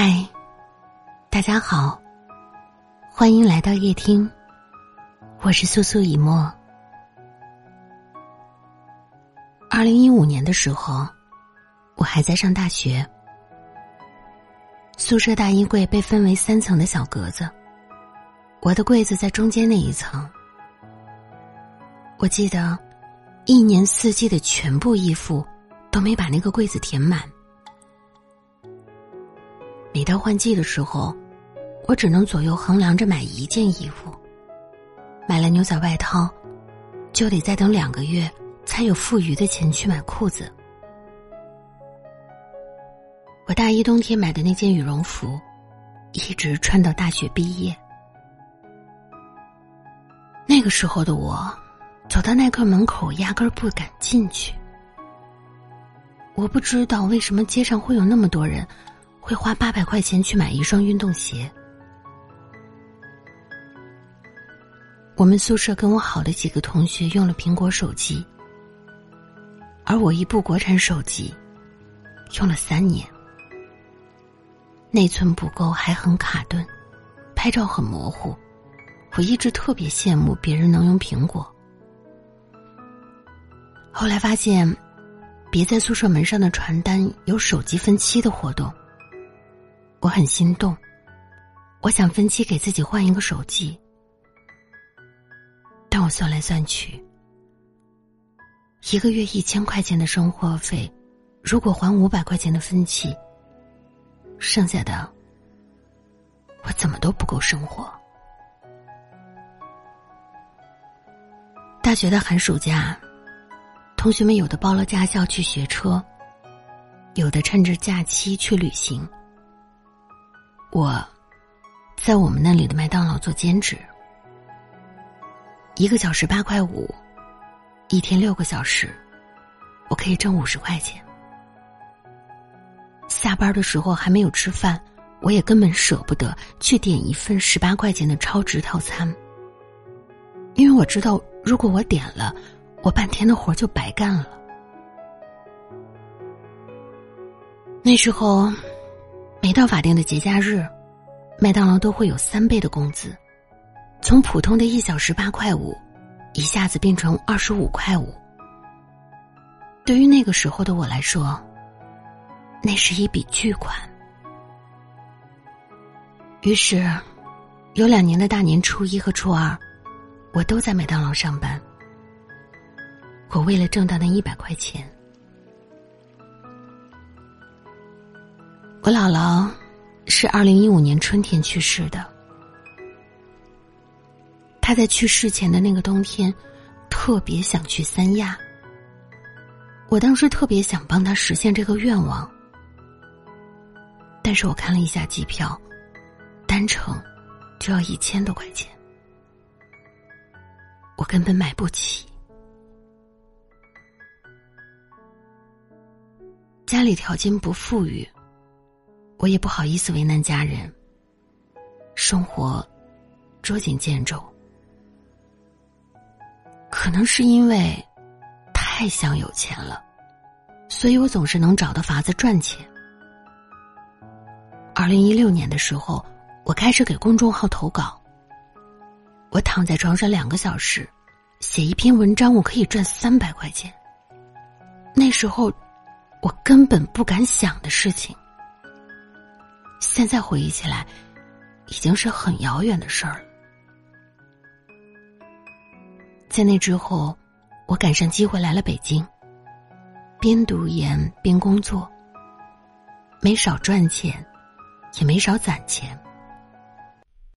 嗨，大家好，欢迎来到夜听，我是素素以沫。二零一五年的时候，我还在上大学，宿舍大衣柜被分为三层的小格子，我的柜子在中间那一层。我记得，一年四季的全部衣服都没把那个柜子填满。每到换季的时候，我只能左右衡量着买一件衣服。买了牛仔外套，就得再等两个月才有富余的钱去买裤子。我大一冬天买的那件羽绒服，一直穿到大学毕业。那个时候的我。走到耐克门口，压根儿不敢进去。我不知道为什么街上会有那么多人，会花八百块钱去买一双运动鞋。我们宿舍跟我好的几个同学用了苹果手机，而我一部国产手机用了三年，内存不够，还很卡顿，拍照很模糊。我一直特别羡慕别人能用苹果。后来发现，别在宿舍门上的传单有手机分期的活动，我很心动。我想分期给自己换一个手机，但我算来算去，一个月一千块钱的生活费，如果还五百块钱的分期，剩下的我怎么都不够生活。大学的寒暑假。同学们有的报了驾校去学车，有的趁着假期去旅行。我，在我们那里的麦当劳做兼职，一个小时八块五，一天六个小时，我可以挣五十块钱。下班的时候还没有吃饭，我也根本舍不得去点一份十八块钱的超值套餐，因为我知道如果我点了。我半天的活就白干了。那时候，每到法定的节假日，麦当劳都会有三倍的工资，从普通的一小时八块五，一下子变成二十五块五。对于那个时候的我来说，那是一笔巨款。于是，有两年的大年初一和初二，我都在麦当劳上班。我为了挣到那一百块钱，我姥姥是二零一五年春天去世的。他在去世前的那个冬天，特别想去三亚。我当时特别想帮他实现这个愿望，但是我看了一下机票，单程就要一千多块钱，我根本买不起。家里条件不富裕，我也不好意思为难家人。生活捉襟见肘，可能是因为太想有钱了，所以我总是能找到法子赚钱。二零一六年的时候，我开始给公众号投稿。我躺在床上两个小时，写一篇文章，我可以赚三百块钱。那时候。我根本不敢想的事情，现在回忆起来，已经是很遥远的事儿了。在那之后，我赶上机会来了北京，边读研边工作，没少赚钱，也没少攒钱。